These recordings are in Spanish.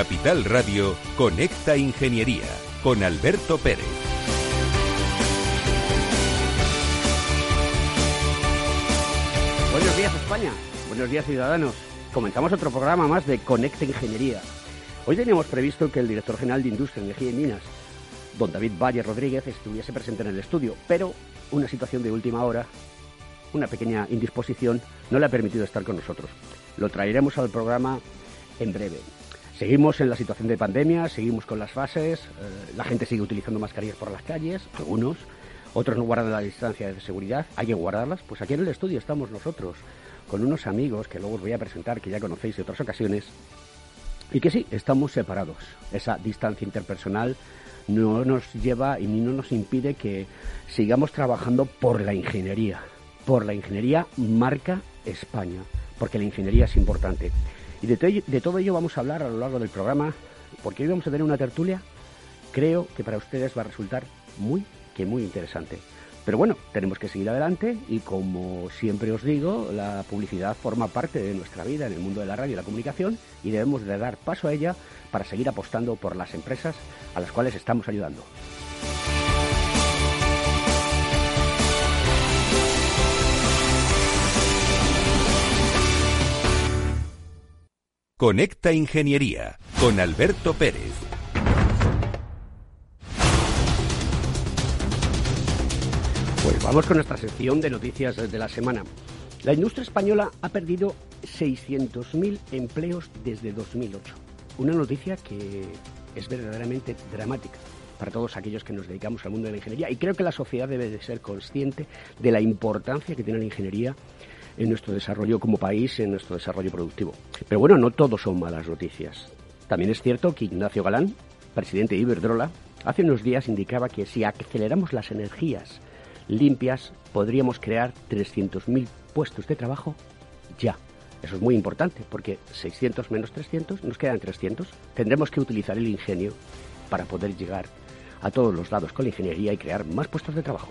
Capital Radio, Conecta Ingeniería con Alberto Pérez. Buenos días España, buenos días ciudadanos. Comenzamos otro programa más de Conecta Ingeniería. Hoy teníamos previsto que el director general de Industria, Energía y Minas, don David Valle Rodríguez, estuviese presente en el estudio, pero una situación de última hora, una pequeña indisposición, no le ha permitido estar con nosotros. Lo traeremos al programa en breve. Seguimos en la situación de pandemia, seguimos con las fases, eh, la gente sigue utilizando mascarillas por las calles, algunos, otros no guardan la distancia de seguridad, hay que guardarlas. Pues aquí en el estudio estamos nosotros, con unos amigos que luego os voy a presentar, que ya conocéis de otras ocasiones, y que sí, estamos separados. Esa distancia interpersonal no nos lleva y no nos impide que sigamos trabajando por la ingeniería, por la ingeniería marca España, porque la ingeniería es importante. Y de, todo ello vamos a hablar a lo largo del programa, porque hoy vamos a tener una tertulia, creo que para ustedes va a resultar muy, que muy interesante. Pero bueno, tenemos que seguir adelante y como siempre os digo, la publicidad forma parte de nuestra vida en el mundo de la radio y la comunicación y debemos de dar paso a ella para seguir apostando por las empresas a las cuales estamos ayudando. Conecta Ingeniería con Alberto Pérez. Pues vamos con nuestra sección de noticias de la semana. La industria española ha perdido 600.000 empleos desde 2008. Una noticia que es verdaderamente dramática para todos aquellos que nos dedicamos al mundo de la ingeniería y creo que la sociedad debe de ser consciente de la importancia que tiene la ingeniería en nuestro desarrollo como país, en nuestro desarrollo productivo. Pero bueno, no todo son malas noticias. También es cierto que Ignacio Galán, presidente de Iberdrola, hace unos días indicaba que si aceleramos las energías limpias, podríamos crear 300.000 puestos de trabajo ya. Eso es muy importante porque 600 menos 300 nos quedan 300. Tendremos que utilizar el ingenio para poder llegar a todos los lados con la ingeniería y crear más puestos de trabajo.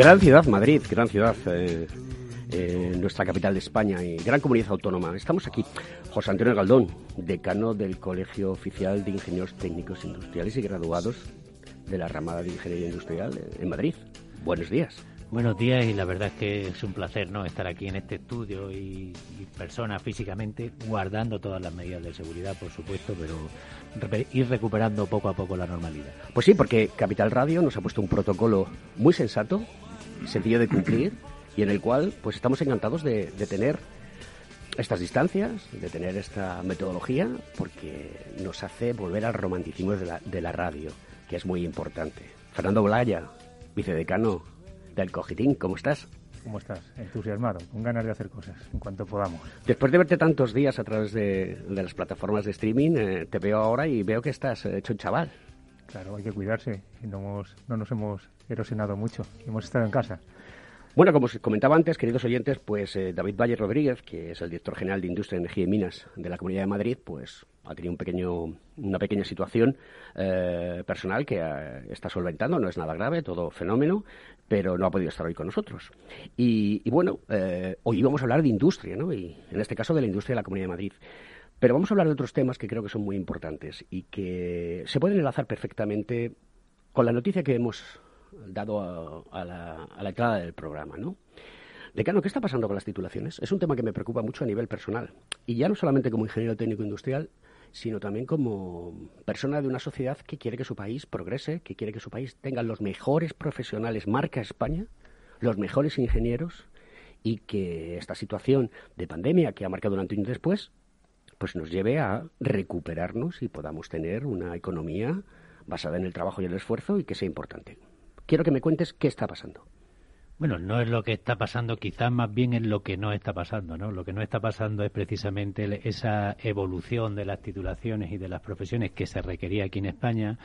Gran ciudad, Madrid, gran ciudad. Eh, eh, nuestra capital de España y gran comunidad autónoma. Estamos aquí. José Antonio Galdón, decano del Colegio Oficial de Ingenieros Técnicos Industriales y graduados de la ramada de Ingeniería Industrial en Madrid. Buenos días. Buenos días y la verdad es que es un placer no estar aquí en este estudio y, y persona físicamente guardando todas las medidas de seguridad, por supuesto, pero ir recuperando poco a poco la normalidad. Pues sí, porque Capital Radio nos ha puesto un protocolo muy sensato sencillo de cumplir y en el cual pues estamos encantados de, tener estas distancias, de tener esta metodología, porque nos hace volver al romanticismo de la, de la radio, que es muy importante. Fernando Blaya, vicedecano del Cogitín, ¿cómo estás? ¿Cómo estás? Entusiasmado, con ganas de hacer cosas en cuanto podamos. Después de verte tantos días a través de, las plataformas de streaming, eh, te veo ahora y veo que estás hecho un chaval. Claro, hay que cuidarse no, no nos hemos erosionado mucho. Hemos estado en casa. Bueno, como os comentaba antes, queridos oyentes, pues eh, David Valle Rodríguez, que es el director general de Industria, Energía y Minas de la Comunidad de Madrid, pues ha tenido un pequeño, una pequeña situación eh, personal que eh, está solventando, no es nada grave, todo fenómeno, pero no ha podido estar hoy con nosotros. Y, bueno, hoy vamos a hablar de industria, ¿no? Y en este caso de la industria de la Comunidad de Madrid. Pero vamos a hablar de otros temas que creo que son muy importantes y que se pueden enlazar perfectamente con la noticia que hemos dado a, la, entrada del programa, ¿no? Decano, ¿qué está pasando con las titulaciones? Es un tema que me preocupa mucho a nivel personal. Y ya no solamente como ingeniero técnico industrial, sino también como persona de una sociedad que quiere que su país progrese, que quiere que su país tenga los mejores profesionales, marca España, los mejores ingenieros y que esta situación de pandemia que ha marcado un antes y un después, pues nos lleve a recuperarnos y podamos tener una economía basada en el trabajo y el esfuerzo y que sea importante. Quiero que me cuentes qué está pasando. Bueno, no es lo que está pasando, quizás más bien es lo que no está pasando, ¿no? Lo que no está pasando es precisamente esa evolución de las titulaciones y de las profesiones que se requería aquí en España,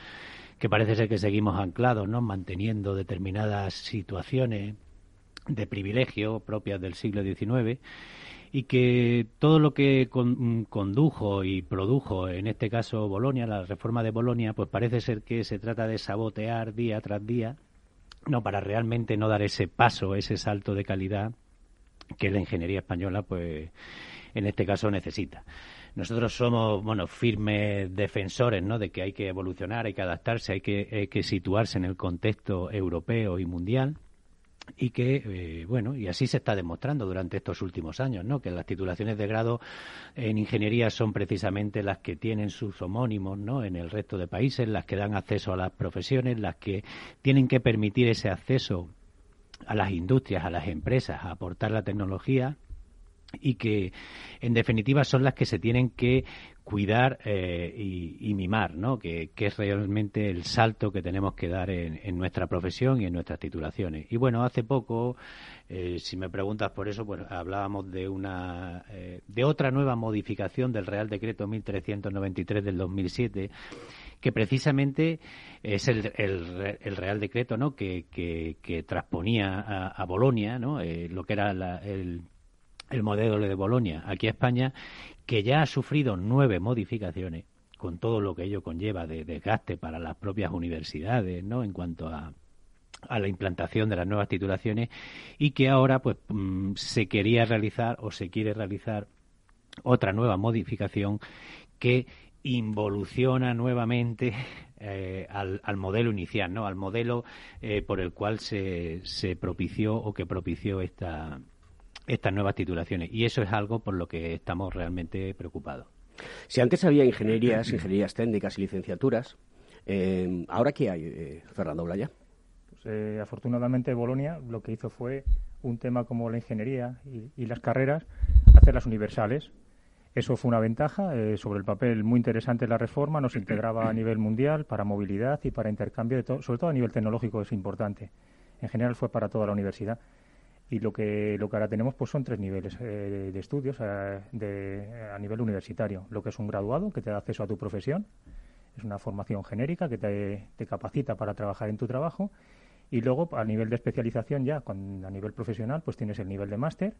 que parece ser que seguimos anclados, ¿no? Manteniendo determinadas situaciones de privilegio propias del siglo XIX y que todo lo que condujo y produjo, en este caso Bolonia, la reforma de Bolonia, pues parece ser que se trata de sabotear día tras día no para realmente no dar ese paso, ese salto de calidad que la ingeniería española, pues en este caso necesita. Nosotros somos, bueno, firmes defensores, ¿no? De que hay que evolucionar, hay que adaptarse, hay que, hay que situarse en el contexto europeo y mundial y que, eh, bueno, y así se está demostrando durante estos últimos años, ¿no? Que las titulaciones de grado en ingeniería son precisamente las que tienen sus homónimos, ¿no? En el resto de países, las que dan acceso a las profesiones, las que tienen que permitir ese acceso a las industrias, a las empresas, a aportar la tecnología y que en definitiva son las que se tienen que cuidar eh, y, mimar, ¿no? Que, es realmente el salto que tenemos que dar en, nuestra profesión y en nuestras titulaciones. Y bueno, hace poco, eh, si me preguntas por eso, pues hablábamos de una eh, de otra nueva modificación del Real Decreto 1393 del 2007 que precisamente es el, el, Real Decreto ¿no? que, que, transponía a, a Bolonia ¿no? lo que era el el modelo de Bolonia aquí a España, que ya ha sufrido nueve modificaciones, con todo lo que ello conlleva de desgaste para las propias universidades, ¿no? En cuanto a, a la implantación de las nuevas titulaciones y que ahora pues mm, se quería realizar o se quiere realizar otra nueva modificación que involuciona nuevamente eh, al, al, modelo inicial, ¿no? Al modelo eh, por el cual se, se propició o que propició esta estas nuevas titulaciones. Y eso es algo por lo que estamos realmente preocupados. Si antes había ingenierías, ingenierías técnicas y licenciaturas, eh, ¿ahora qué hay, eh, Fernando Blaya? Pues, eh, afortunadamente, Bolonia lo que hizo fue un tema como la ingeniería y, las carreras, hacerlas universales. Eso fue una ventaja. sobre el papel, muy interesante la reforma. Nos integraba a nivel mundial para movilidad y para intercambio, de sobre todo a nivel tecnológico es importante. En general fue para toda la universidad y lo que lo que ahora tenemos pues son tres niveles eh, de estudios a, de, a nivel universitario. Lo que es un graduado que te da acceso a tu profesión es una formación genérica que te, te capacita para trabajar en tu trabajo. Y luego a nivel de especialización ya con, a nivel profesional pues tienes el nivel de máster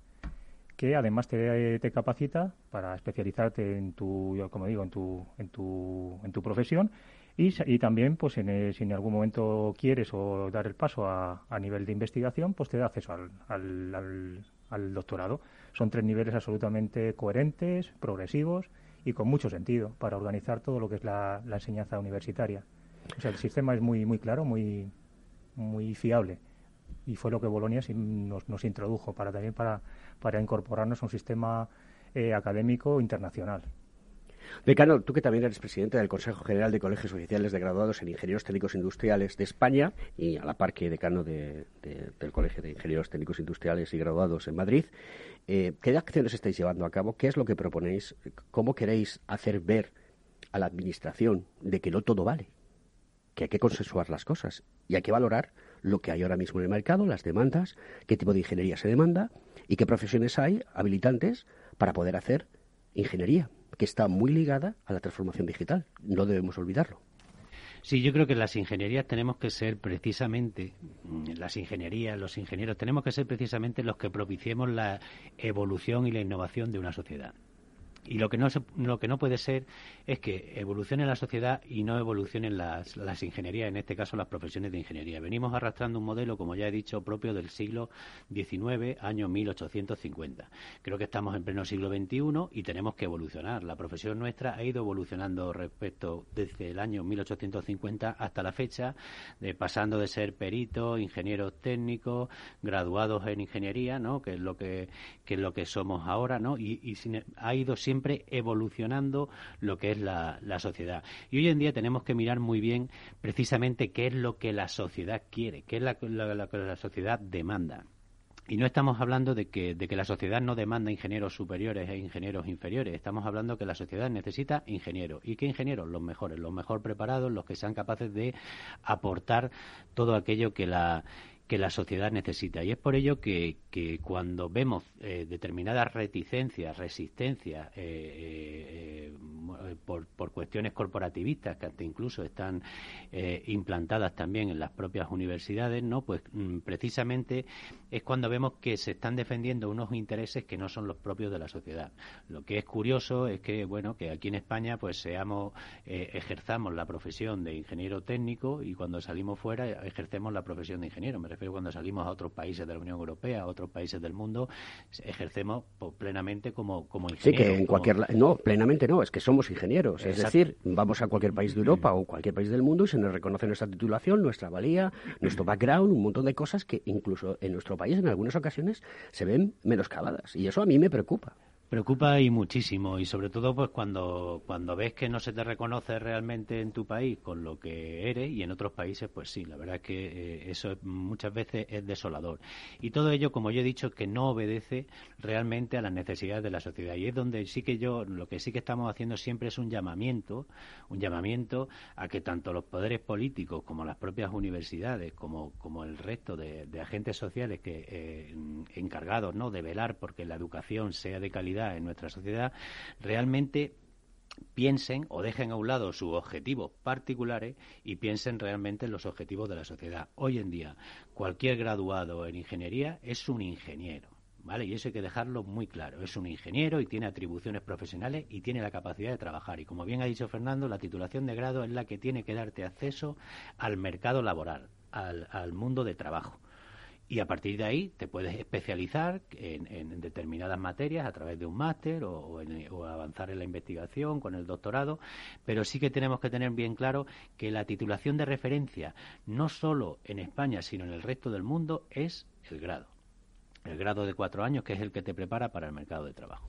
que además te, te capacita para especializarte en tu como digo en tu en tu en tu profesión y, también, pues en, si en algún momento quieres o dar el paso a, a nivel de investigación, pues te da acceso al, al, al, doctorado. Son tres niveles absolutamente coherentes, progresivos y con mucho sentido para organizar todo lo que es la, la enseñanza universitaria. O sea, el sistema es muy, muy claro, muy, muy fiable y fue lo que Bolonia nos, nos introdujo para también para, para incorporarnos a un sistema eh, académico internacional. Decano, tú que también eres presidente del Consejo General de Colegios Oficiales de Graduados en Ingenieros Técnicos Industriales de España y a la par que decano del Colegio de Ingenieros Técnicos Industriales y Graduados en Madrid, eh, ¿qué acciones estáis llevando a cabo? ¿Qué es lo que proponéis? ¿Cómo queréis hacer ver a la Administración de que no todo vale? Que hay que consensuar las cosas y hay que valorar lo que hay ahora mismo en el mercado, las demandas, qué tipo de ingeniería se demanda y qué profesiones hay habilitantes para poder hacer ingeniería que está muy ligada a la transformación digital. No debemos olvidarlo. Sí, yo creo que las ingenierías tenemos que ser precisamente, mm, las ingenierías, los ingenieros, tenemos que ser precisamente los que propiciemos la evolución y la innovación de una sociedad. Y lo que no lo que no puede ser es que evolucione la sociedad y no evolucionen las, las ingenierías, en este caso las profesiones de ingeniería. Venimos arrastrando un modelo, como ya he dicho, propio del siglo XIX, año 1850. Creo que estamos en pleno siglo XXI y tenemos que evolucionar. La profesión nuestra ha ido evolucionando respecto desde el año 1850 hasta la fecha, de, pasando de ser peritos, ingenieros técnicos, graduados en ingeniería, ¿no? que es lo que, que es lo que somos ahora, ¿no? y, y ha ido siempre siempre evolucionando lo que es la, sociedad. Y hoy en día tenemos que mirar muy bien precisamente qué es lo que la sociedad quiere, qué es lo que la sociedad demanda. Y no estamos hablando de que, de que la sociedad no demanda ingenieros superiores e ingenieros inferiores. Estamos hablando que la sociedad necesita ingenieros. ¿Y qué ingenieros? Los mejores, los mejor preparados, los que sean capaces de aportar todo aquello que la que la sociedad necesita. Y es por ello que, que cuando vemos eh, determinadas reticencias, resistencias eh, eh, por, por, cuestiones corporativistas que hasta incluso están implantadas también en las propias universidades, no, pues mm, precisamente es cuando vemos que se están defendiendo unos intereses que no son los propios de la sociedad. Lo que es curioso es que bueno que aquí en España pues seamos ejerzamos la profesión de ingeniero técnico y cuando salimos fuera ejercemos la profesión de ingeniero pero cuando salimos a otros países de la Unión Europea, a otros países del mundo, ejercemos plenamente como, como ingenieros. Sí, que en cualquier... No, plenamente no, es que somos ingenieros. Es decir, vamos a cualquier país de Europa o cualquier país del mundo y se nos reconoce nuestra titulación, nuestra valía, nuestro background, un montón de cosas que incluso en nuestro país en algunas ocasiones se ven menoscabadas. Y eso a mí me preocupa. Preocupa y muchísimo, y sobre todo pues cuando, cuando ves que no se te reconoce realmente en tu país con lo que eres y en otros países, pues sí, la verdad es que eh, eso muchas veces es desolador. Y todo ello, como yo he dicho, que no obedece realmente a las necesidades de la sociedad. Y es donde sí que yo, lo que sí que estamos haciendo siempre es un llamamiento, un llamamiento a que tanto los poderes políticos como las propias universidades, como, como el resto de, agentes sociales que eh, encargados ¿no? de velar porque la educación sea de calidad, en nuestra sociedad realmente piensen o dejen a un lado sus objetivos particulares y piensen realmente en los objetivos de la sociedad. Hoy en día, cualquier graduado en ingeniería es un ingeniero. ¿Vale? Y eso hay que dejarlo muy claro. Es un ingeniero y tiene atribuciones profesionales y tiene la capacidad de trabajar. Y como bien ha dicho Fernando, la titulación de grado es la que tiene que darte acceso al mercado laboral, al mundo de trabajo y a partir de ahí te puedes especializar en, determinadas materias a través de un máster o, avanzar en la investigación con el doctorado, pero sí que tenemos que tener bien claro que la titulación de referencia, no solo en España, sino en el resto del mundo, es el grado. El grado de cuatro años, que es el que te prepara para el mercado de trabajo.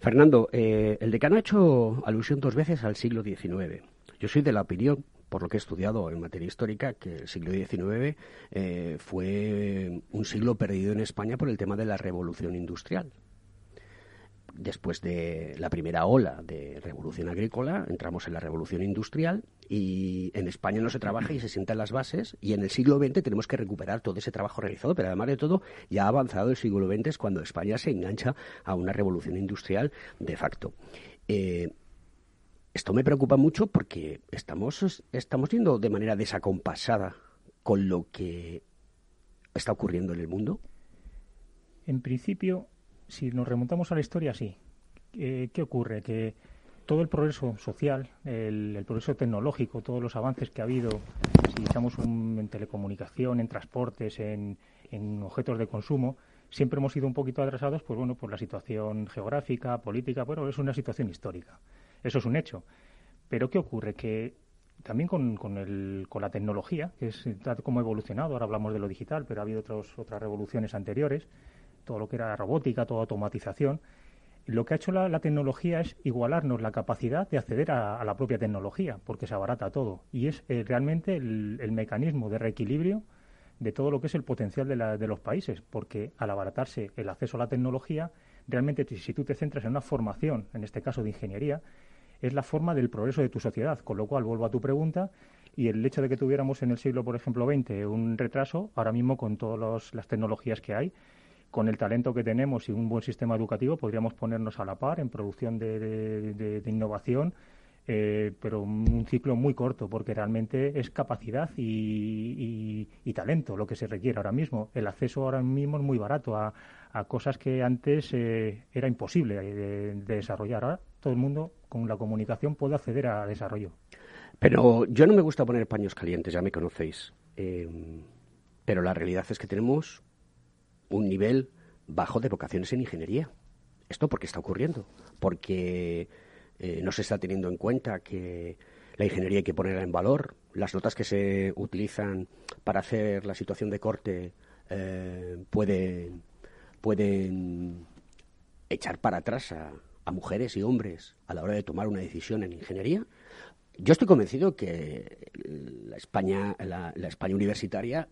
Fernando, eh, el decano ha hecho alusión dos veces al siglo XIX. Yo soy de la opinión por lo que he estudiado en materia histórica, que el siglo XIX eh, fue un siglo perdido en España por el tema de la revolución industrial. Después de la primera ola de revolución agrícola, entramos en la revolución industrial y en España no se trabaja y se sientan las bases y en el siglo XX tenemos que recuperar todo ese trabajo realizado, pero además de todo ya ha avanzado el siglo XX cuando España se engancha a una revolución industrial de facto. Eh, esto me preocupa mucho porque estamos, estamos yendo de manera desacompasada con lo que está ocurriendo en el mundo. En principio, si nos remontamos a la historia, sí. Eh, ¿Qué ocurre? Que todo el progreso social, el, progreso tecnológico, todos los avances que ha habido, si echamos en telecomunicación, en transportes, en, en, objetos de consumo, siempre hemos sido un poquito atrasados, pues bueno, por la situación geográfica, política, bueno, es una situación histórica. Eso es un hecho. Pero ¿qué ocurre? Que también con, con, el, con la tecnología, que es como ha evolucionado, ahora hablamos de lo digital, pero ha habido otras revoluciones anteriores, todo lo que era robótica, toda automatización, lo que ha hecho la, tecnología es igualarnos la capacidad de acceder a, la propia tecnología, porque se abarata todo. Y es eh, realmente el, mecanismo de reequilibrio de todo lo que es el potencial de, de, los países, porque al abaratarse el acceso a la tecnología, realmente si tú te centras en una formación, en este caso de ingeniería, es la forma del progreso de tu sociedad. Con lo cual, vuelvo a tu pregunta, y el hecho de que tuviéramos en el siglo, por ejemplo, XX un retraso, ahora mismo con todas las tecnologías que hay, con el talento que tenemos y un buen sistema educativo, podríamos ponernos a la par en producción de, innovación, eh, pero un ciclo muy corto, porque realmente es capacidad y, talento lo que se requiere ahora mismo. El acceso ahora mismo es muy barato a, cosas que antes eh, era imposible de, desarrollar. Ahora todo el mundo con la comunicación puede acceder a desarrollo. Pero yo no me gusta poner paños calientes, ya me conocéis. Eh, pero la realidad es que tenemos un nivel bajo de vocaciones en ingeniería. ¿Esto por qué está ocurriendo? Porque eh, no se está teniendo en cuenta que la ingeniería hay que ponerla en valor. Las notas que se utilizan para hacer la situación de corte eh, pueden, pueden echar para atrás a, a mujeres y hombres a la hora de tomar una decisión en ingeniería? Yo estoy convencido que la España, la, España universitaria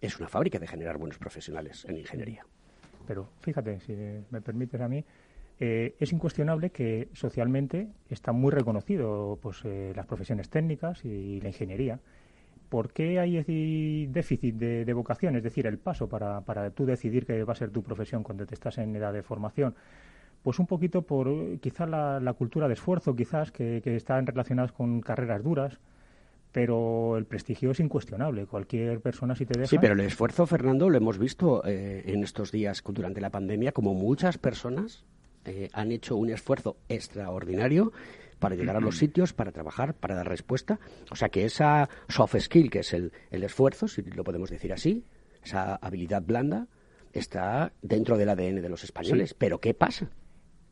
es una fábrica de generar buenos profesionales en ingeniería. Pero fíjate, si me permites a mí, eh, es incuestionable que socialmente está muy reconocido pues, eh, las profesiones técnicas y la ingeniería. ¿Por qué hay déficit de, vocación? Es decir, el paso para, para tú decidir que va a ser tu profesión cuando te estás en edad de formación. Pues un poquito por quizás la, cultura de esfuerzo, quizás, que, están relacionadas con carreras duras, pero el prestigio es incuestionable. Cualquier persona, si te deja. Sí, pero el esfuerzo, Fernando, lo hemos visto eh, en estos días durante la pandemia, como muchas personas eh, han hecho un esfuerzo extraordinario para llegar a los sitios, para trabajar, para dar respuesta. O sea que esa soft skill, que es el, el esfuerzo, si lo podemos decir así, esa habilidad blanda, está dentro del ADN de los españoles. Pero ¿qué pasa?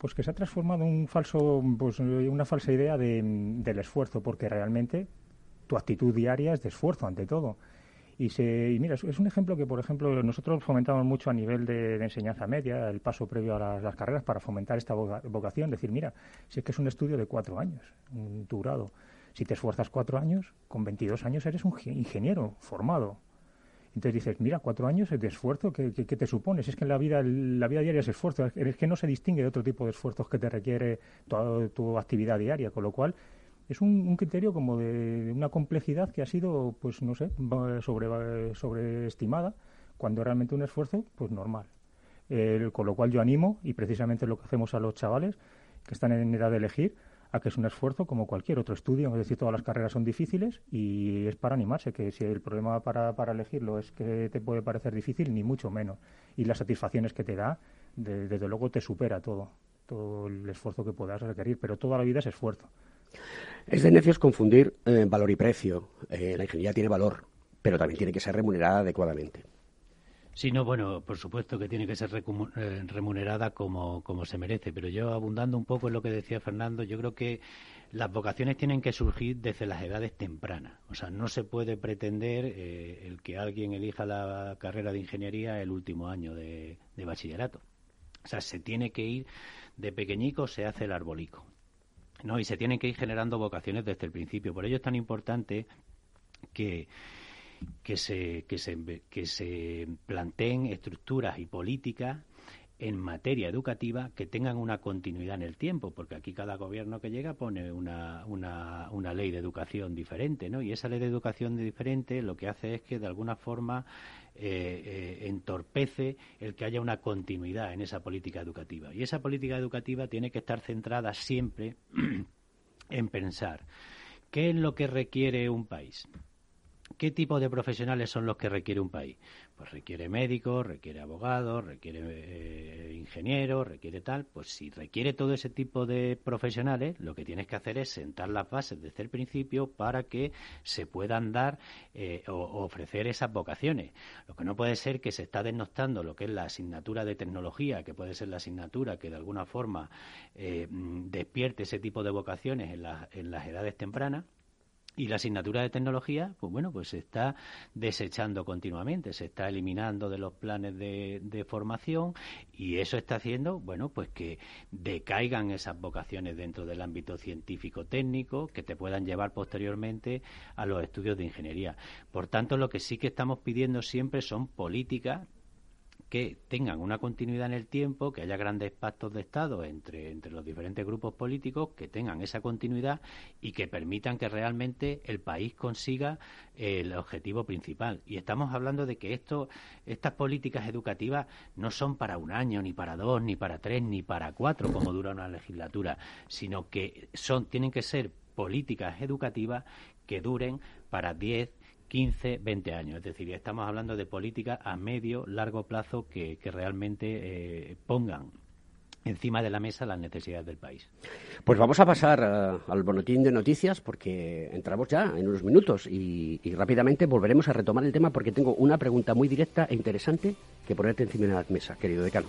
Pues que se ha transformado un falso, pues, una falsa idea de, del esfuerzo, porque realmente tu actitud diaria es de esfuerzo ante todo. Y, se, y mira, es, un ejemplo que, por ejemplo, nosotros fomentamos mucho a nivel de, enseñanza media, el paso previo a las, carreras para fomentar esta vocación. Decir, mira, si es que es un estudio de cuatro años, un, tu grado. Si te esfuerzas cuatro años, con 22 años eres un ingeniero formado. Entonces dices, mira, cuatro años de esfuerzo, ¿qué, te supones? Es que en la vida, la vida diaria es esfuerzo, es que no se distingue de otro tipo de esfuerzos que te requiere toda tu actividad diaria, con lo cual es un, criterio como de, una complejidad que ha sido, pues no sé, sobre, sobreestimada, cuando realmente un esfuerzo, pues normal. con lo cual yo animo, y precisamente lo que hacemos a los chavales que están en edad de elegir, a que es un esfuerzo como cualquier otro estudio, es decir, todas las carreras son difíciles y es para animarse, que si el problema para, para elegirlo es que te puede parecer difícil, ni mucho menos. Y las satisfacciones que te da, desde luego te supera todo, todo el esfuerzo que puedas requerir, pero toda la vida es esfuerzo. Es de necios confundir eh, valor y precio. Eh, la ingeniería tiene valor, pero también tiene que ser remunerada adecuadamente. Sí, no, bueno, por supuesto que tiene que ser eh, remunerada como, como se merece, pero yo abundando un poco en lo que decía Fernando, yo creo que las vocaciones tienen que surgir desde las edades tempranas. O sea, no se puede pretender eh, el que alguien elija la carrera de ingeniería el último año de, de bachillerato. O sea, se tiene que ir de pequeñico, se hace el arbolico. ¿no? Y se tienen que ir generando vocaciones desde el principio. Por ello es tan importante que que se, que se, que se planteen estructuras y políticas en materia educativa que tengan una continuidad en el tiempo, porque aquí cada gobierno que llega pone una, una, una, ley de educación diferente, ¿no? Y esa ley de educación diferente lo que hace es que de alguna forma eh, eh, entorpece el que haya una continuidad en esa política educativa. Y esa política educativa tiene que estar centrada siempre en pensar qué es lo que requiere un país ¿Qué tipo de profesionales son los que requiere un país? Pues requiere médicos, requiere abogados, requiere eh, ingenieros, requiere tal. Pues si requiere todo ese tipo de profesionales, lo que tienes que hacer es sentar las bases desde el principio para que se puedan dar eh, o, ofrecer esas vocaciones. Lo que no puede ser que se está denostando lo que es la asignatura de tecnología, que puede ser la asignatura que de alguna forma eh, despierte ese tipo de vocaciones en, en las edades tempranas y la asignatura de tecnología, pues bueno, pues se está desechando continuamente, se está eliminando de los planes de, de, formación y eso está haciendo, bueno, pues que decaigan esas vocaciones dentro del ámbito científico técnico que te puedan llevar posteriormente a los estudios de ingeniería. Por tanto, lo que sí que estamos pidiendo siempre son políticas que tengan una continuidad en el tiempo, que haya grandes pactos de Estado entre, los diferentes grupos políticos, que tengan esa continuidad y que permitan que realmente el país consiga el objetivo principal. Y estamos hablando de que esto, estas políticas educativas no son para un año, ni para dos, ni para tres, ni para cuatro, como dura una legislatura, sino que son, tienen que ser políticas educativas que duren para diez, 15, 20 años. Es decir, estamos hablando de políticas a medio, largo plazo que, realmente eh, pongan encima de la mesa las necesidades del país. Pues vamos a pasar eh, al boletín de noticias porque entramos ya en unos minutos y, y, rápidamente volveremos a retomar el tema porque tengo una pregunta muy directa e interesante que ponerte encima de la mesa, querido decano.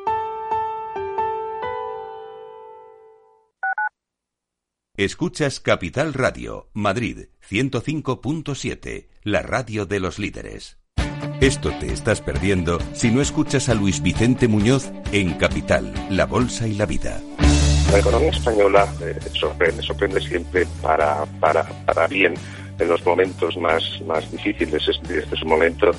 Escuchas Capital Radio, Madrid 105.7, la radio de los líderes. Esto te estás perdiendo si no escuchas a Luis Vicente Muñoz en Capital, La Bolsa y la Vida. La economía española eh, sorprende, sorprende siempre para, para, para bien en los momentos más, más difíciles. Este, este es un momento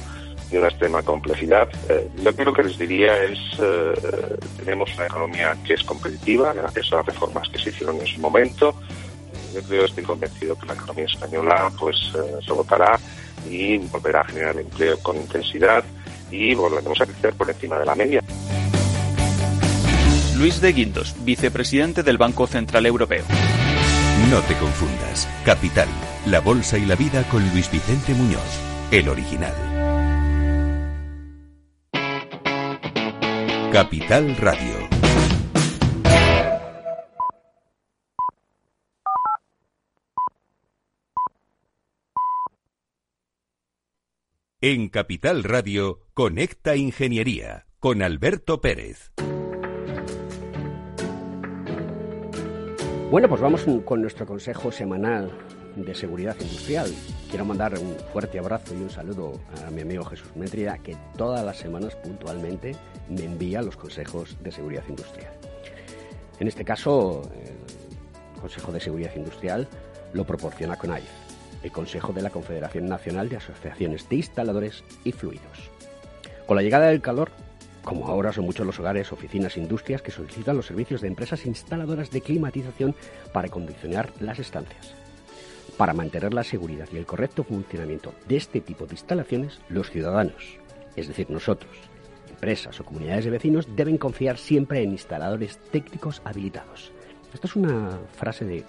de una extrema complejidad. Eh, yo creo que les diría es, eh, tenemos una economía que es competitiva gracias a las reformas que se hicieron en su momento. Yo creo, estoy convencido que la economía española pues eh, se votará y volverá a generar empleo con intensidad y volveremos a crecer por encima de la media. Luis de Guindos, vicepresidente del Banco Central Europeo. No te confundas. Capital, la bolsa y la vida con Luis Vicente Muñoz, el original. Capital Radio. En Capital Radio, Conecta Ingeniería con Alberto Pérez. Bueno, pues vamos con nuestro consejo semanal de seguridad industrial. Quiero mandar un fuerte abrazo y un saludo a mi amigo Jesús Métrida, que todas las semanas puntualmente me envía los consejos de seguridad industrial. En este caso, el Consejo de Seguridad Industrial lo proporciona CONAIF, el Consejo de la Confederación Nacional de Asociaciones de Instaladores y Fluidos. Con la llegada del calor, como ahora son muchos los hogares, oficinas, industrias que solicitan los servicios de empresas instaladoras de climatización para condicionar las estancias. Para mantener la seguridad y el correcto funcionamiento de este tipo de instalaciones, los ciudadanos, es decir, nosotros, empresas o comunidades de vecinos, deben confiar siempre en instaladores técnicos habilitados. Esta es una frase de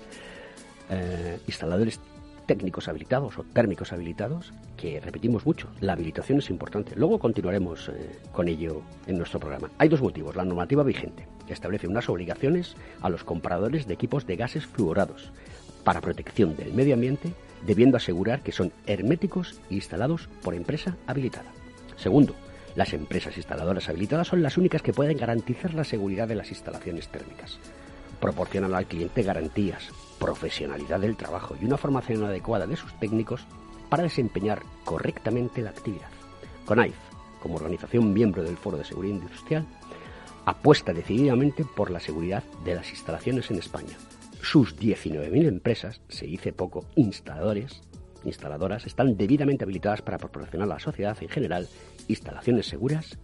eh, instaladores técnicos habilitados o térmicos habilitados que repetimos mucho. La habilitación es importante. Luego continuaremos eh, con ello en nuestro programa. Hay dos motivos. La normativa vigente establece unas obligaciones a los compradores de equipos de gases fluorados para protección del medio ambiente, debiendo asegurar que son herméticos e instalados por empresa habilitada. Segundo, las empresas instaladoras habilitadas son las únicas que pueden garantizar la seguridad de las instalaciones térmicas. Proporcionan al cliente garantías, profesionalidad del trabajo y una formación adecuada de sus técnicos para desempeñar correctamente la actividad. CONAIF, como organización miembro del Foro de Seguridad Industrial, apuesta decididamente por la seguridad de las instalaciones en España. Sus 19.000 empresas, se dice poco, instaladores, instaladoras, están debidamente habilitadas para proporcionar a la sociedad en general instalaciones seguras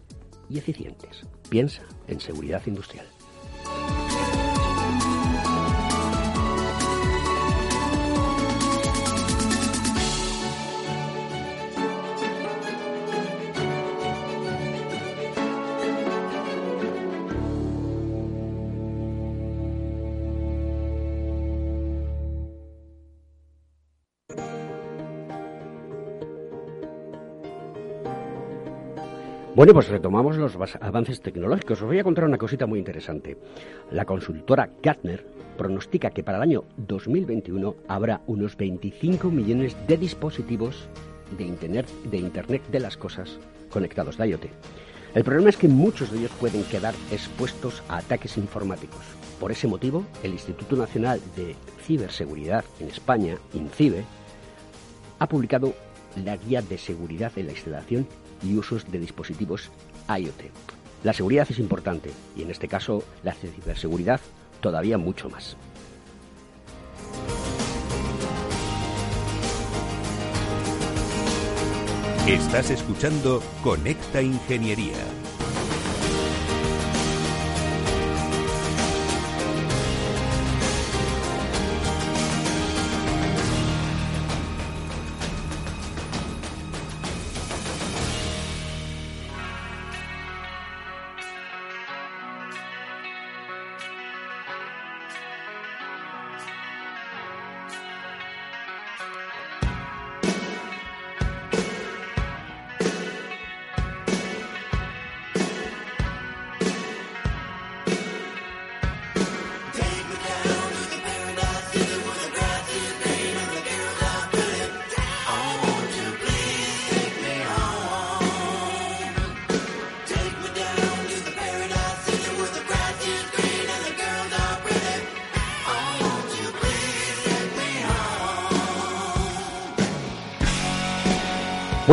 y eficientes. Piensa en seguridad industrial. Bueno, pues retomamos los avances tecnológicos. Os voy a contar una cosita muy interesante. La consultora Gartner pronostica que para el año 2021 habrá unos 25 millones de dispositivos de Internet, de Internet de las Cosas conectados de IoT. El problema es que muchos de ellos pueden quedar expuestos a ataques informáticos. Por ese motivo, el Instituto Nacional de Ciberseguridad en España, INCIBE, ha publicado la guía de seguridad en la instalación y usos de dispositivos IoT. La seguridad es importante y en este caso la ciberseguridad todavía mucho más. Estás escuchando Conecta Ingeniería.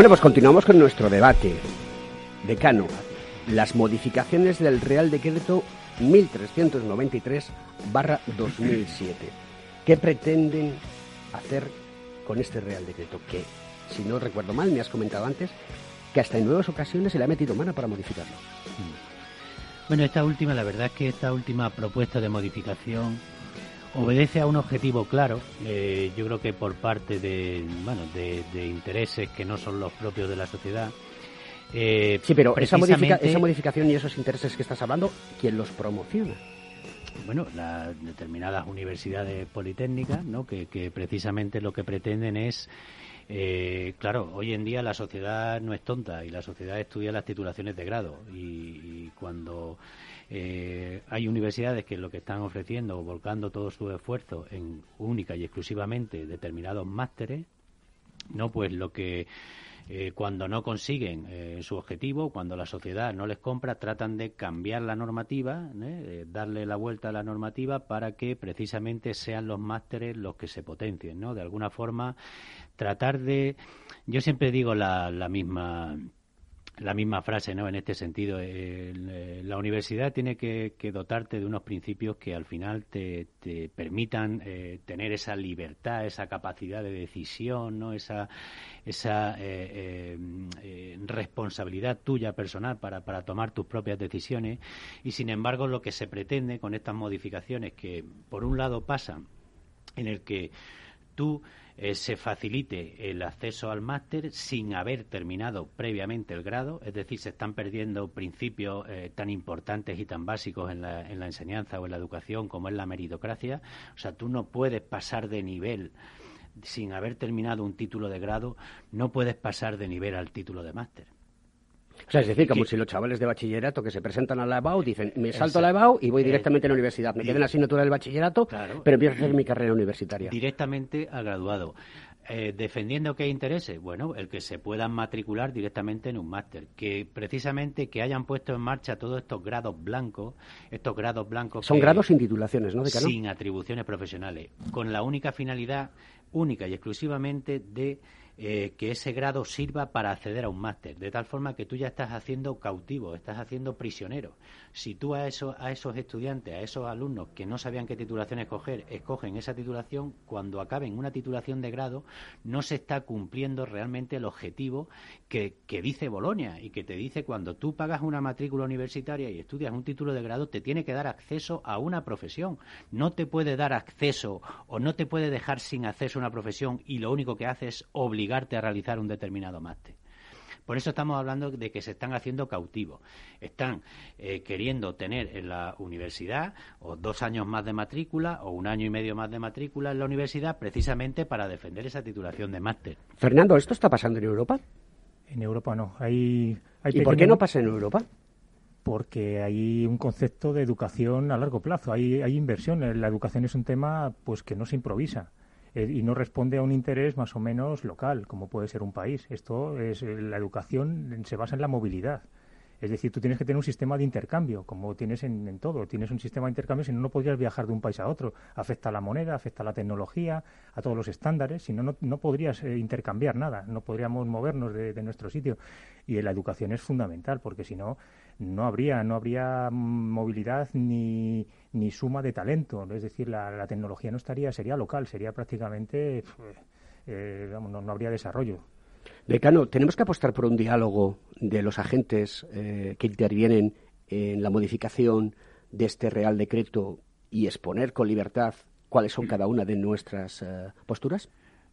Pues continuamos con nuestro debate. Decano, las modificaciones del Real Decreto 1393-2007. ¿Qué pretenden hacer con este Real Decreto? Que, si no recuerdo mal, me has comentado antes, que hasta en nuevas ocasiones se le ha metido mano para modificarlo. Bueno, esta última, la verdad es que esta última propuesta de modificación obedece a un objetivo claro, eh, yo creo que por parte de, bueno, de, intereses que no son los propios de la sociedad. Eh, sí, pero esa, esa modificación y esos intereses que estás hablando, ¿quién los promociona? Bueno, las determinadas universidades politécnicas, ¿no? que, que precisamente lo que pretenden es eh, claro, hoy en día la sociedad no es tonta y la sociedad estudia las titulaciones de grado y cuando eh, hay universidades que lo que están ofreciendo, volcando todo su esfuerzo en única y exclusivamente determinados másteres, no pues lo que eh, cuando no consiguen eh, su objetivo, cuando la sociedad no les compra, tratan de cambiar la normativa, darle la vuelta a la normativa para que precisamente sean los másteres los que se potencien, ¿no? De alguna forma, tratar de, yo siempre digo la, la misma la misma frase, ¿no? En este sentido, la universidad tiene que, dotarte de unos principios que al final te, permitan eh, tener esa libertad, esa capacidad de decisión, ¿no? Esa, esa eh, eh, responsabilidad tuya personal para, para tomar tus propias decisiones. Y sin embargo, lo que se pretende con estas modificaciones que, por un lado, pasan en el que tú eh, se facilite el acceso al máster sin haber terminado previamente el grado, es decir, se están perdiendo principios eh, tan importantes y tan básicos en la, en la enseñanza o en la educación como es la meritocracia. O sea, tú no puedes pasar de nivel sin haber terminado un título de grado, no puedes pasar de nivel al título de máster. O sea, es decir, como si los chavales de bachillerato que se presentan a la EBAU dicen, me salto a la EBAU y voy eh, directamente a la universidad. Me quedo en la asignatura del bachillerato, pero empiezo a hacer mi carrera universitaria. Directamente al graduado. Eh, defendiendo qué interese, bueno, el que se puedan matricular directamente en un máster, que precisamente que hayan puesto en marcha todos estos grados blancos, estos grados blancos son grados sin titulaciones, ¿no? Sin atribuciones profesionales, con la única finalidad única y exclusivamente de eh, que ese grado sirva para acceder a un máster, de tal forma que tú ya estás haciendo cautivo, estás haciendo prisionero. Si tú a, eso, a esos estudiantes, a esos alumnos que no sabían qué titulación escoger, escogen esa titulación, cuando acaben una titulación de grado, no se está cumpliendo realmente el objetivo que, que dice Bolonia y que te dice cuando tú pagas una matrícula universitaria y estudias un título de grado, te tiene que dar acceso a una profesión. No te puede dar acceso o no te puede dejar sin acceso a una profesión y lo único que hace es obligar obligarte a realizar un determinado máster. Por eso estamos hablando de que se están haciendo cautivos. Están eh, queriendo tener en la universidad o dos años más de matrícula o un año y medio más de matrícula en la universidad precisamente para defender esa titulación de máster. Fernando, ¿esto está pasando en Europa? En Europa no. Hay, ¿Y por qué no pasa en Europa? porque hay un concepto de educación a largo plazo, hay, hay inversión. La educación es un tema pues que no se improvisa. Eh, y no responde a un interés más o menos local, como puede ser un país. Esto es eh, la educación se basa en la movilidad. Es decir, tú tienes que tener un sistema de intercambio, como tienes en, todo. Tienes un sistema de intercambio, si no, no podrías viajar de un país a otro. Afecta a la moneda, afecta a la tecnología, a todos los estándares. Si no, no, podrías eh, intercambiar nada, no podríamos movernos de, de, nuestro sitio. Y la educación es fundamental, porque si no, no habría, no habría movilidad ni, ni suma de talento. Es decir, la, tecnología no estaría, sería local, sería prácticamente, eh, no, habría desarrollo. Decano, tenemos que apostar por un diálogo de los agentes eh, que intervienen en la modificación de este Real Decreto y exponer con libertad cuáles son cada una de nuestras eh, posturas?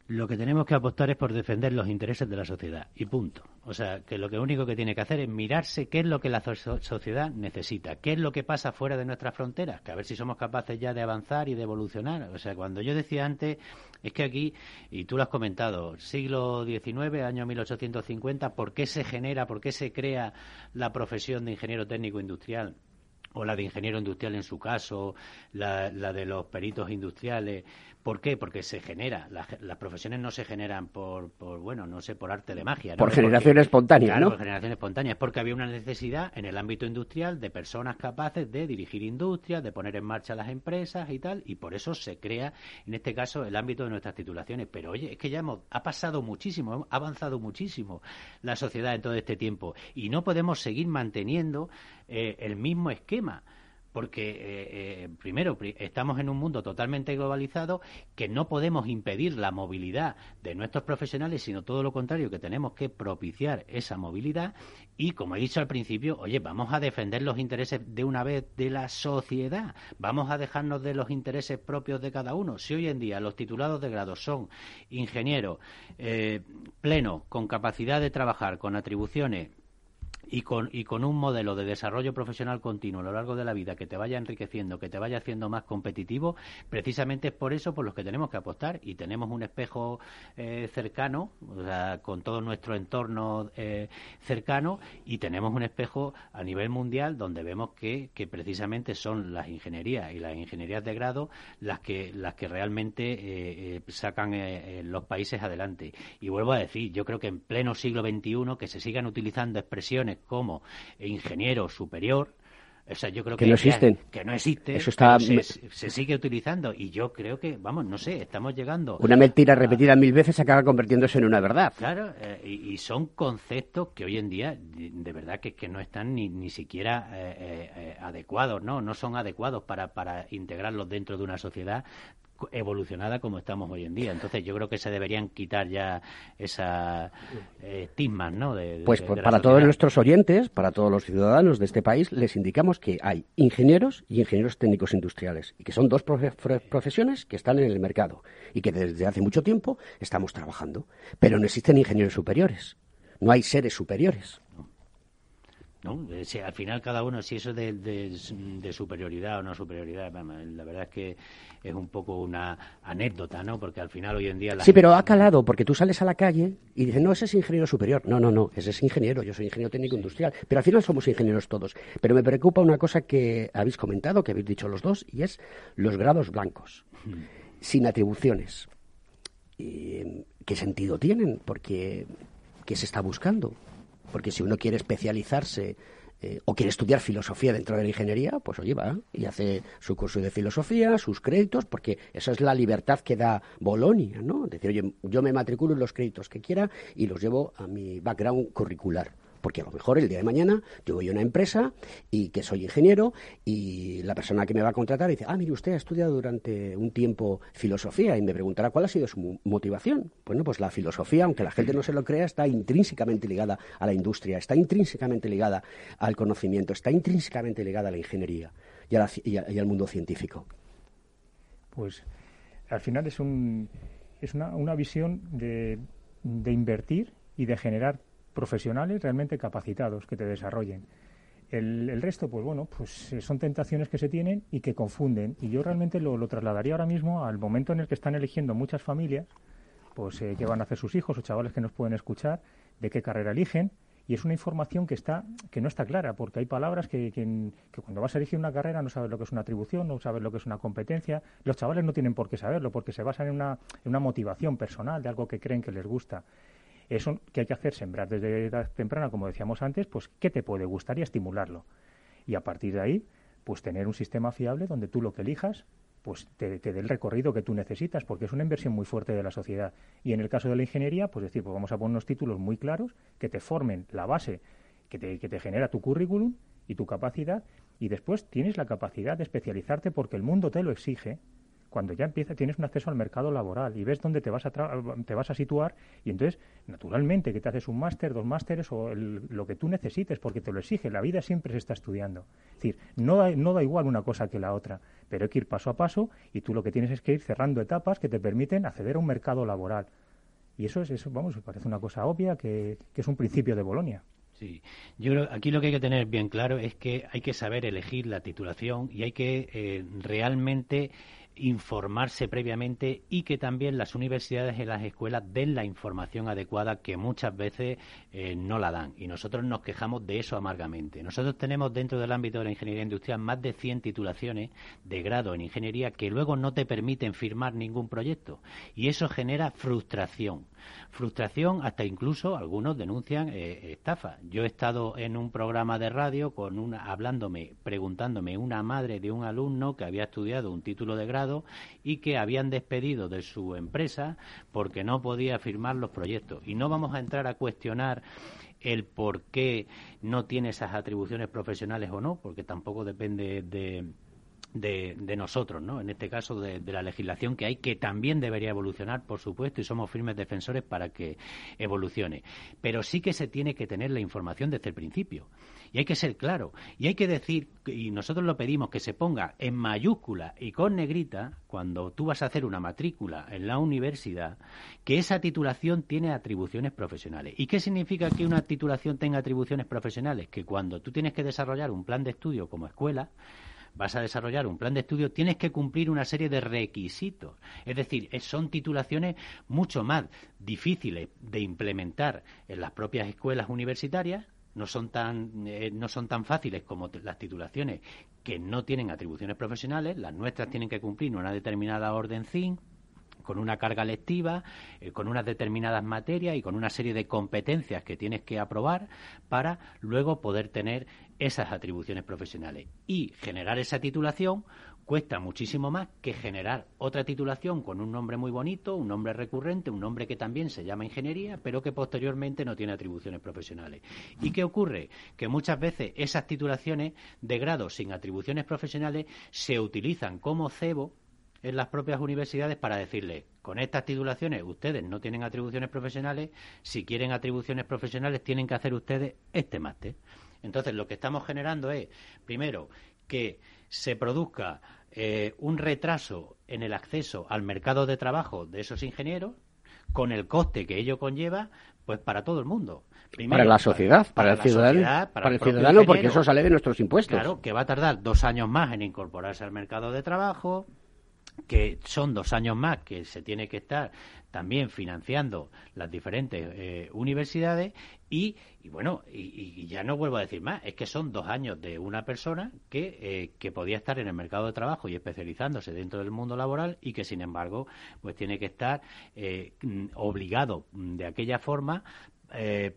Lo que tenemos que apostar es por defender los intereses de la sociedad y punto. O sea, que lo que único que tiene que hacer es mirarse qué es lo que la sociedad necesita, qué es lo que pasa fuera de nuestras fronteras, que a ver si somos capaces ya de avanzar y de evolucionar. O sea, cuando yo decía antes, es que aquí, y tú lo has comentado, siglo XIX, año 1850, ¿por qué se genera, por qué se crea la profesión de ingeniero técnico industrial? o la de ingeniero industrial en su caso, la, la de los peritos industriales, ¿Por qué? Porque se genera. Las, profesiones no se generan por, por, bueno, no sé, por arte de magia. Por generación espontánea, ¿no? Por generación espontánea. Es porque había una necesidad en el ámbito industrial de personas capaces de dirigir industrias, de poner en marcha las empresas y tal, y por eso se crea, en este caso, el ámbito de nuestras titulaciones. Pero oye, es que ya hemos, ha pasado muchísimo, ha avanzado muchísimo la sociedad en todo este tiempo y no podemos seguir manteniendo eh, el mismo esquema porque eh, eh, primero estamos en un mundo totalmente globalizado que no podemos impedir la movilidad de nuestros profesionales, sino todo lo contrario, que tenemos que propiciar esa movilidad y, como he dicho al principio, oye, vamos a defender los intereses de una vez de la sociedad, vamos a dejarnos de los intereses propios de cada uno. Si hoy en día los titulados de grado son ingenieros eh, plenos, con capacidad de trabajar, con atribuciones y con, y con un modelo de desarrollo profesional continuo a lo largo de la vida que te vaya enriqueciendo, que te vaya haciendo más competitivo, precisamente es por eso por los que tenemos que apostar y tenemos un espejo eh, cercano, con todo nuestro entorno eh, cercano y tenemos un espejo a nivel mundial donde vemos que, que precisamente son las ingenierías y las ingenierías de grado las que, las que realmente eh, sacan los países adelante. Y vuelvo a decir, yo creo que en pleno siglo XXI que se sigan utilizando expresiones como ingeniero superior, O sea, yo creo que, no existen. que no existe. Eso está... Se, se, sigue utilizando y yo creo que, vamos, no sé, estamos llegando. Una mentira repetida mil veces acaba convirtiéndose en una verdad. Claro, eh, y, son conceptos que hoy en día, de verdad, que, que no están ni, ni siquiera eh, eh, adecuados, ¿no? No son adecuados para, para integrarlos dentro de una sociedad evolucionada como estamos hoy en día. Entonces yo creo que se deberían quitar ya esas eh, estigmas, ¿no? pues para todos nuestros oyentes, para todos los ciudadanos de este país, les indicamos que hay ingenieros y ingenieros técnicos industriales y que son dos profesiones que están en el mercado y que desde hace mucho tiempo estamos trabajando. Pero no existen ingenieros superiores, no hay seres superiores. ¿No? Si al final cada uno, si eso de, de, superioridad o no superioridad, la verdad es que es un poco una anécdota, ¿no? Porque al final hoy en día... sí, pero ha calado, porque tú sales a la calle y dices, no, ese es ingeniero superior. No, no, no, ese es ingeniero, yo soy ingeniero técnico industrial. Pero al final somos ingenieros todos. Pero me preocupa una cosa que habéis comentado, que habéis dicho los dos, y es los grados blancos, sin atribuciones. ¿Qué sentido tienen? Porque, ¿qué se está buscando? Porque si uno quiere especializarse eh, o quiere estudiar filosofía dentro de la ingeniería, pues oye, va y hace su curso de filosofía, sus créditos, porque esa es la libertad que da Bolonia, ¿no? Decir, oye, yo me matriculo en los créditos que quiera y los llevo a mi background curricular porque a lo mejor el día de mañana yo voy a una empresa y que soy ingeniero y la persona que me va a contratar dice, ah, mire, usted ha estudiado durante un tiempo filosofía y me preguntará cuál ha sido su motivación. Bueno, pues la filosofía, aunque la gente no se lo crea, está intrínsecamente ligada a la industria, está intrínsecamente ligada al conocimiento, está intrínsecamente ligada a la ingeniería y, al mundo científico. Pues al final es, un, es una, una visión de, de invertir y de generar profesionales realmente capacitados que te desarrollen. El, resto, pues bueno, pues eh, son tentaciones que se tienen y que confunden. Y yo realmente lo, trasladaría ahora mismo al momento en el que están eligiendo muchas familias, pues eh, qué van a hacer sus hijos o chavales que nos pueden escuchar, de qué carrera eligen. Y es una información que está que no está clara, porque hay palabras que, que, cuando vas a elegir una carrera no sabes lo que es una atribución, no sabes lo que es una competencia. Los chavales no tienen por qué saberlo, porque se basan en una, en una motivación personal de algo que creen que les gusta. Eso que hay que hacer, sembrar desde edad temprana, como decíamos antes, pues qué te puede gustar y estimularlo. Y a partir de ahí, pues tener un sistema fiable donde tú lo que elijas, pues te, dé el recorrido que tú necesitas, porque es una inversión muy fuerte de la sociedad. Y en el caso de la ingeniería, pues decir, pues vamos a poner unos títulos muy claros que te formen la base que te, que te genera tu currículum y tu capacidad, y después tienes la capacidad de especializarte porque el mundo te lo exige cuando ya empieza, tienes un acceso al mercado laboral y ves dónde te vas a, te vas a situar y entonces, naturalmente, que te haces un máster, dos másteres o lo que tú necesites porque te lo exige. La vida siempre se está estudiando. Es decir, no da, no da igual una cosa que la otra, pero hay que ir paso a paso y tú lo que tienes es que ir cerrando etapas que te permiten acceder a un mercado laboral. Y eso es, eso, vamos, parece una cosa obvia que, es un principio de Bolonia. Sí, yo creo aquí lo que hay que tener bien claro es que hay que saber elegir la titulación y hay que eh, realmente informarse previamente y que también las universidades y las escuelas den la información adecuada que muchas veces eh, no la dan. Y nosotros nos quejamos de eso amargamente. Nosotros tenemos dentro del ámbito de la ingeniería industrial más de 100 titulaciones de grado en ingeniería que luego no te permiten firmar ningún proyecto. Y eso genera frustración. Frustración hasta incluso algunos denuncian eh, estafa. Yo he estado en un programa de radio con una, hablándome, preguntándome una madre de un alumno que había estudiado un título de grado y que habían despedido de su empresa porque no podía firmar los proyectos. Y no vamos a entrar a cuestionar el por qué no tiene esas atribuciones profesionales o no, porque tampoco depende de de, nosotros, ¿no? En este caso de, la legislación que hay, que también debería evolucionar, por supuesto, y somos firmes defensores para que evolucione. Pero sí que se tiene que tener la información desde el principio. Y hay que ser claro. Y hay que decir, y nosotros lo pedimos, que se ponga en mayúscula y con negrita, cuando tú vas a hacer una matrícula en la universidad, que esa titulación tiene atribuciones profesionales. ¿Y qué significa que una titulación tenga atribuciones profesionales? Que cuando tú tienes que desarrollar un plan de estudio como escuela, vas a desarrollar un plan de estudio, tienes que cumplir una serie de requisitos. Es decir, son titulaciones mucho más difíciles de implementar en las propias escuelas universitarias, no son tan eh, no son tan fáciles como las titulaciones que no tienen atribuciones profesionales las nuestras tienen que cumplir una determinada orden CIN con una carga lectiva, eh, con unas determinadas materias y con una serie de competencias que tienes que aprobar para luego poder tener esas atribuciones profesionales. Y generar esa titulación cuesta muchísimo más que generar otra titulación con un nombre muy bonito, un nombre recurrente, un nombre que también se llama ingeniería, pero que posteriormente no tiene atribuciones profesionales. ¿Y qué ocurre? Que muchas veces esas titulaciones de grado sin atribuciones profesionales se utilizan como cebo en las propias universidades para decirles, con estas titulaciones ustedes no tienen atribuciones profesionales, si quieren atribuciones profesionales tienen que hacer ustedes este máster. Entonces, lo que estamos generando es, primero, que se produzca eh, un retraso en el acceso al mercado de trabajo de esos ingenieros, con el coste que ello conlleva, pues para todo el mundo. para la sociedad, para, el ciudadano, para, el, ciudadano, porque eso sale de nuestros impuestos. Claro, que va a tardar dos años más en incorporarse al mercado de trabajo, que son dos años más que se tiene que estar también financiando las diferentes eh, universidades y, bueno, y, ya no vuelvo a decir más, es que son dos años de una persona que, eh, que podía estar en el mercado de trabajo y especializándose dentro del mundo laboral y que sin embargo pues tiene que estar eh, obligado de aquella forma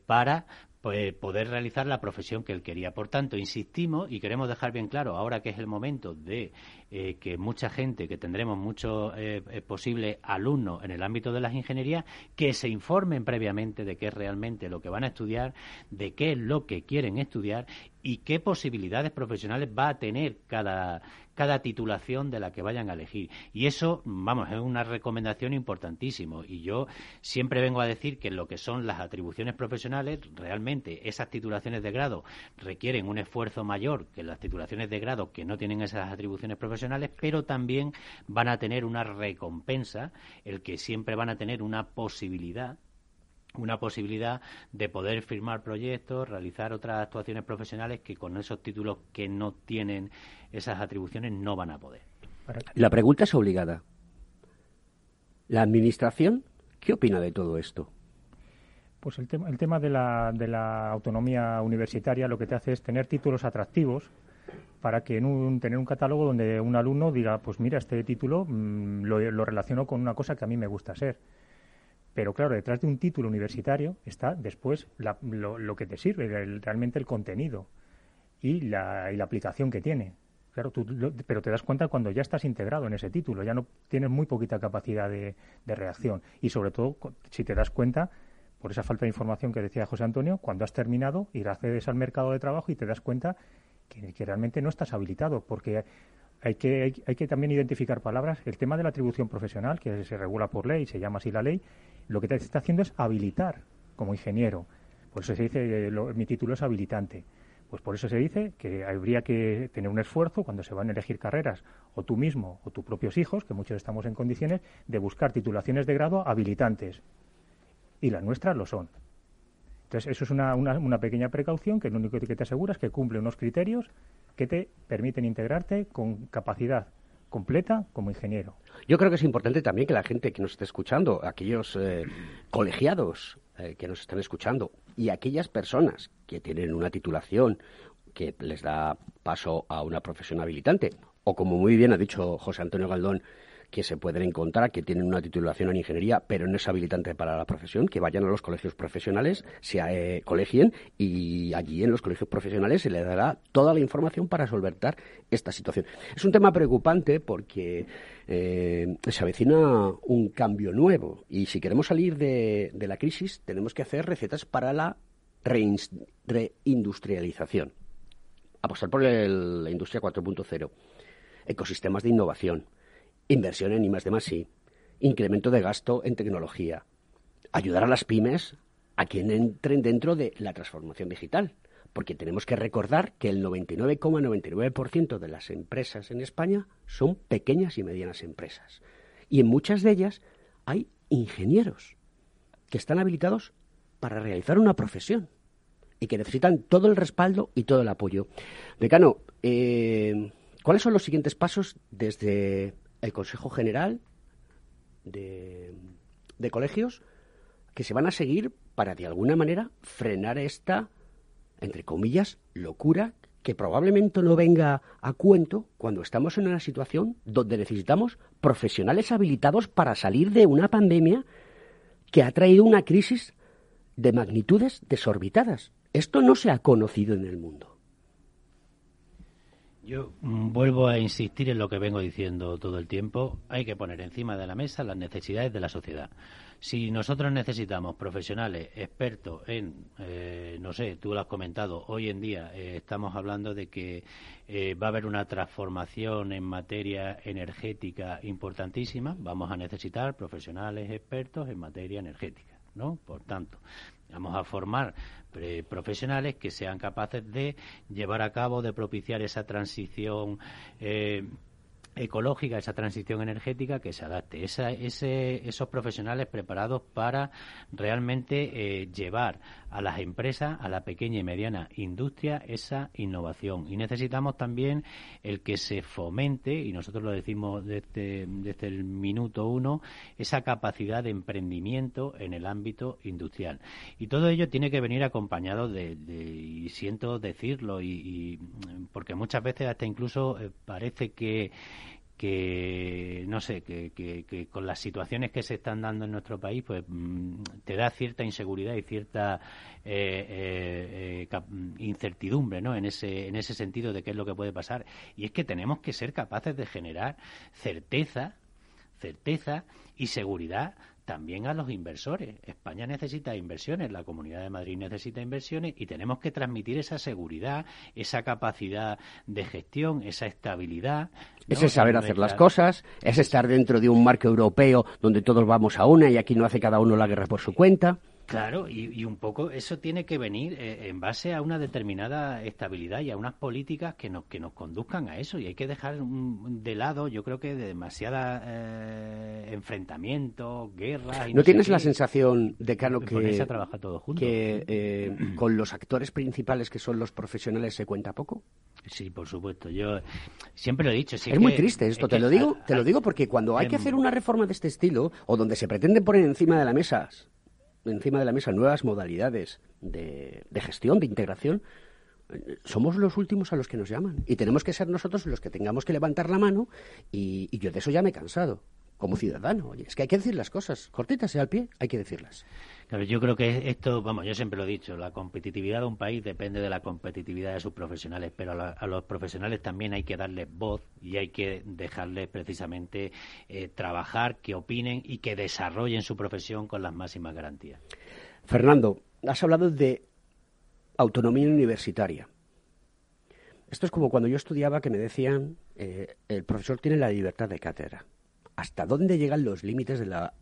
para pues, poder realizar la profesión que él quería. Por tanto, insistimos y queremos dejar bien claro, ahora que es el momento de eh, que mucha gente, que tendremos muchos eh, eh, posibles alumnos en el ámbito de las ingenierías, que se informen previamente de qué es realmente lo que van a estudiar, de qué es lo que quieren estudiar y qué posibilidades profesionales va a tener cada, cada titulación de la que vayan a elegir. Y eso, vamos, es una recomendación importantísima. Y yo siempre vengo a decir que lo que son las atribuciones profesionales, realmente esas titulaciones de grado requieren un esfuerzo mayor que las titulaciones de grado que no tienen esas atribuciones profesionales, pero también van a tener una recompensa, el que siempre van a tener una posibilidad una posibilidad de poder firmar proyectos, realizar otras actuaciones profesionales que con esos títulos que no tienen esas atribuciones no van a poder. La pregunta es obligada. ¿La Administración qué opina de todo esto? Pues el, tema, el tema de la, de la autonomía universitaria lo que te hace es tener títulos atractivos para que en un, tener un catálogo donde un alumno diga, pues mira, este título mm, lo, lo relaciono con una cosa que a mí me gusta ser. Pero claro, detrás de un título universitario está después lo, que te sirve, realmente el contenido y la, y la aplicación que tiene. Claro, tú, pero te das cuenta cuando ya estás integrado en ese título, ya no tienes muy poquita capacidad de, reacción. Y sobre todo, si te das cuenta, por esa falta de información que decía José Antonio, cuando has terminado, ir accedes al mercado de trabajo y te das cuenta que, que realmente no estás habilitado, porque hay que, hay, que también identificar palabras. El tema de la atribución profesional, que se regula por ley, se llama así la ley, lo que te está haciendo es habilitar como ingeniero. Por eso se dice, mi título es habilitante. Pues por eso se dice que habría que tener un esfuerzo cuando se van a elegir carreras, o tú mismo o tus propios hijos, que muchos estamos en condiciones, de buscar titulaciones de grado habilitantes. Y las nuestras lo son. Entonces, eso es una, una, una pequeña precaución que lo único que te asegura es que cumple unos criterios que te permiten integrarte con capacidad completa como ingeniero. Yo creo que es importante también que la gente que nos esté escuchando, aquellos eh, colegiados eh, que nos están escuchando y aquellas personas que tienen una titulación que les da paso a una profesión habilitante, o como muy bien ha dicho José Antonio Galdón, que se pueden encontrar, que tienen una titulación en ingeniería, pero no es habilitante para la profesión, que vayan a los colegios profesionales, se eh, colegien y allí en los colegios profesionales se les dará toda la información para solventar esta situación. Es un tema preocupante porque eh, se avecina un cambio nuevo y si queremos salir de, la crisis tenemos que hacer recetas para la reindustrialización. Apostar por la industria 4.0 ecosistemas de innovación, inversión en I de incremento de gasto en tecnología, ayudar a las pymes a quien entren dentro de la transformación digital, porque tenemos que recordar que el 99,99% de las empresas en España son pequeñas y medianas empresas. Y en muchas de ellas hay ingenieros que están habilitados para realizar una profesión y que necesitan todo el respaldo y todo el apoyo. Decano, eh, ¿cuáles son los siguientes pasos desde el Consejo General de, Colegios que se van a seguir para, de alguna manera, frenar esta, entre comillas, locura que probablemente no venga a cuento cuando estamos en una situación donde necesitamos profesionales habilitados para salir de una pandemia que ha traído una crisis de magnitudes desorbitadas. Esto no se ha conocido en el mundo. Yo mm, vuelvo a insistir en lo que vengo diciendo todo el tiempo. Hay que poner encima de la mesa las necesidades de la sociedad. Si nosotros necesitamos profesionales expertos en, eh, no sé, tú lo has comentado, hoy en día eh, estamos hablando de que eh, va a haber una transformación en materia energética importantísima. Vamos a necesitar profesionales expertos en materia energética, ¿no? Por tanto, vamos a formar profesionales que sean capaces de llevar a cabo, de propiciar esa transición ecológica, esa transición energética que se adapte. esos profesionales preparados para realmente eh, llevar a las empresas, a la pequeña y mediana industria, esa innovación. Y necesitamos también el que se fomente, y nosotros lo decimos desde, desde el minuto uno, esa capacidad de emprendimiento en el ámbito industrial. Y todo ello tiene que venir acompañado de, y siento decirlo, y, porque muchas veces hasta incluso eh, parece que que no sé que, que, con las situaciones que se están dando en nuestro país pues mm, te da cierta inseguridad y cierta eh, eh, eh, incertidumbre no en ese en ese sentido de qué es lo que puede pasar. Y es que tenemos que ser capaces de generar certeza certeza y seguridad también a los inversores. España necesita inversiones, la Comunidad de Madrid necesita inversiones y tenemos que transmitir esa seguridad, esa capacidad de gestión, esa estabilidad. Ese saber hacer las cosas, es estar dentro de un marco europeo donde todos vamos a una y aquí no hace cada uno la guerra por su cuenta. Claro, y, un poco eso tiene que venir eh, en base a una determinada estabilidad y a unas políticas que nos, que nos conduzcan a eso. Y hay que dejar de lado, yo creo que de demasiada eh, enfrentamiento, guerra. ¿No, tienes la sensación, Decano, que, todo que eh, con los actores principales que son los profesionales se cuenta poco? Sí, por supuesto. Yo siempre lo he dicho. es muy triste esto, te lo digo, te lo digo porque cuando hay que hacer una reforma de este estilo o donde se pretende poner encima de la mesa encima de la mesa nuevas modalidades de, gestión, de integración, somos los últimos a los que nos llaman. Y tenemos que ser nosotros los que tengamos que levantar la mano y, y yo de eso ya me he cansado como ciudadano. Oye, es que hay que decir las cosas, cortitas y al pie, hay que decirlas. Claro, yo creo que esto, vamos, yo siempre lo he dicho, la competitividad de un país depende de la competitividad de sus profesionales, pero a, los profesionales también hay que darles voz y hay que dejarles precisamente eh, trabajar, que opinen y que desarrollen su profesión con las máximas garantías. Fernando, has hablado de autonomía universitaria. Esto es como cuando yo estudiaba que me decían, eh, el profesor tiene la libertad de cátedra. ¿Hasta dónde llegan los límites de la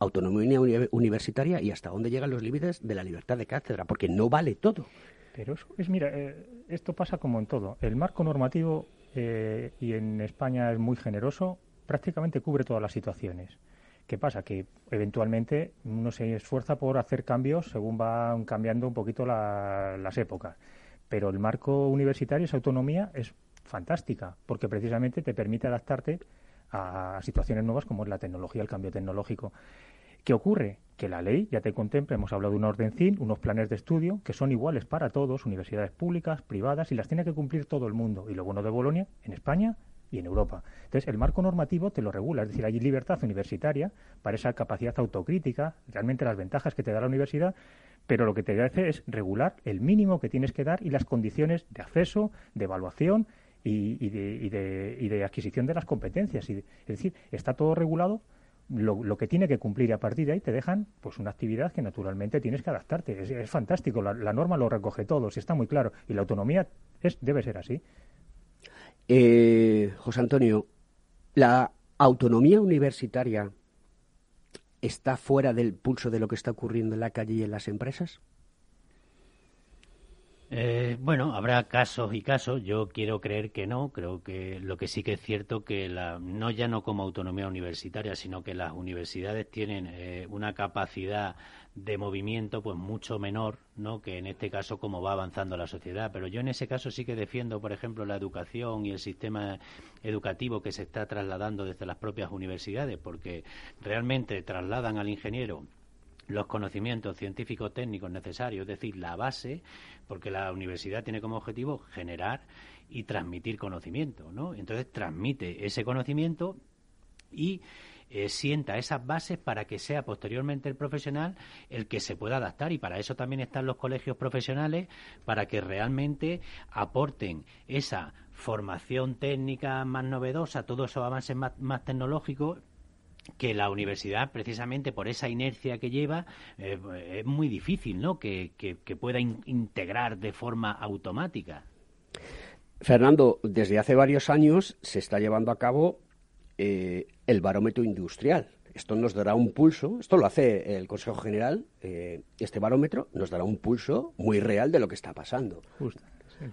autonomía universitaria y hasta dónde llegan los límites de la libertad de cátedra, porque no vale todo. Pero eso es, mira, eh, esto pasa como en todo. El marco normativo, eh, y en España es muy generoso, prácticamente cubre todas las situaciones. ¿Qué pasa? Que eventualmente uno se esfuerza por hacer cambios según van cambiando un poquito las épocas. Pero el marco universitario, esa autonomía, es fantástica, porque precisamente te permite adaptarte a situaciones nuevas como es la tecnología, el cambio tecnológico. ¿Qué ocurre? Que la ley ya te contempla, hemos hablado de un orden CIN, unos planes de estudio que son iguales para todos, universidades públicas, privadas, y las tiene que cumplir todo el mundo. Y lo bueno de Bolonia, en España y en Europa. Entonces, el marco normativo te lo regula, es decir, hay libertad universitaria para esa capacidad autocrítica, realmente las ventajas que te da la universidad, pero lo que te hace es regular el mínimo que tienes que dar y las condiciones de acceso, de evaluación y, de, adquisición de las competencias. es decir, está todo regulado lo, que tiene que cumplir y a partir de ahí te dejan pues una actividad que naturalmente tienes que adaptarte. Es, fantástico, la, norma lo recoge todo, si está muy claro. Y la autonomía es, debe ser así. Eh, José Antonio, ¿la autonomía universitaria está fuera del pulso de lo que está ocurriendo en la calle y en las empresas? Eh, bueno, habrá casos y casos. Yo quiero creer que no. Creo que lo que sí que es cierto que la, no ya no como autonomía universitaria, sino que las universidades tienen eh, una capacidad de movimiento pues mucho menor, ¿no? Que en este caso como va avanzando la sociedad. Pero yo en ese caso sí que defiendo, por ejemplo, la educación y el sistema educativo que se está trasladando desde las propias universidades, porque realmente trasladan al ingeniero los conocimientos científicos técnicos necesarios, es decir, la base, porque la universidad tiene como objetivo generar y transmitir conocimiento, ¿no? Entonces transmite ese conocimiento y eh, sienta esas bases para que sea posteriormente el profesional el que se pueda adaptar y para eso también están los colegios profesionales para que realmente aporten esa formación técnica más novedosa, todos esos avances más, más tecnológicos que la universidad, precisamente por esa inercia que lleva, eh, es muy difícil ¿no? que, pueda integrar de forma automática. Fernando, desde hace varios años se está llevando a cabo eh, el barómetro industrial. Esto nos dará un pulso, esto lo hace el Consejo General, eh, este barómetro nos dará un pulso muy real de lo que está pasando.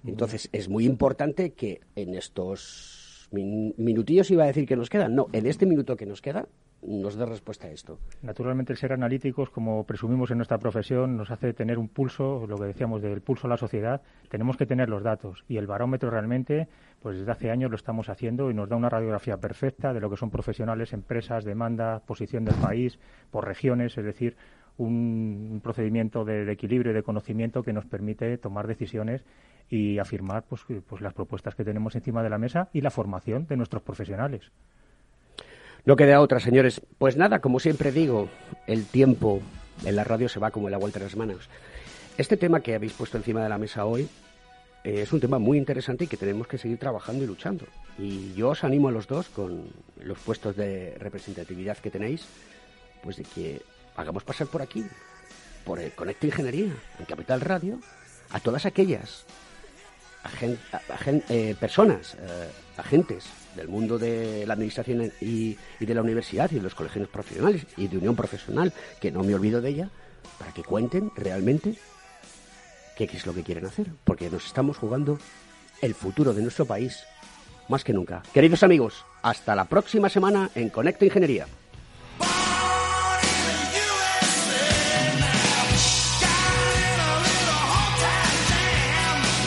Entonces, es muy importante que en estos minutillos iba a decir que nos quedan, no, en este minuto que nos queda, nos dé respuesta a esto. Naturalmente, el ser analíticos, como presumimos en nuestra profesión, nos hace tener un pulso, lo que decíamos del pulso a la sociedad. Tenemos que tener los datos y el barómetro realmente, pues desde hace años lo estamos haciendo y nos da una radiografía perfecta de lo que son profesionales, empresas, demanda, posición del país, por regiones, es decir, un, procedimiento de, equilibrio y de conocimiento que nos permite tomar decisiones y afirmar pues, pues las propuestas que tenemos encima de la mesa y la formación de nuestros profesionales. No queda otra, señores. Pues nada, como siempre digo, el tiempo en la radio se va como el agua entre las manos. Este tema que habéis puesto encima de la mesa hoy eh, es un tema muy interesante y que tenemos que seguir trabajando y luchando. Y yo os animo a los dos, con los puestos de representatividad que tenéis, pues de que hagamos pasar por aquí, por el Conecta Ingeniería, en Capital Radio, a todas aquellas eh, personas, eh, agentes del mundo de la administración y, de la universidad y de los colegios profesionales y de unión profesional, que no me olvido de ella, para que cuenten realmente qué es lo que quieren hacer, porque nos estamos jugando el futuro de nuestro país más que nunca. Queridos amigos, hasta la próxima semana en Conecta Ingeniería.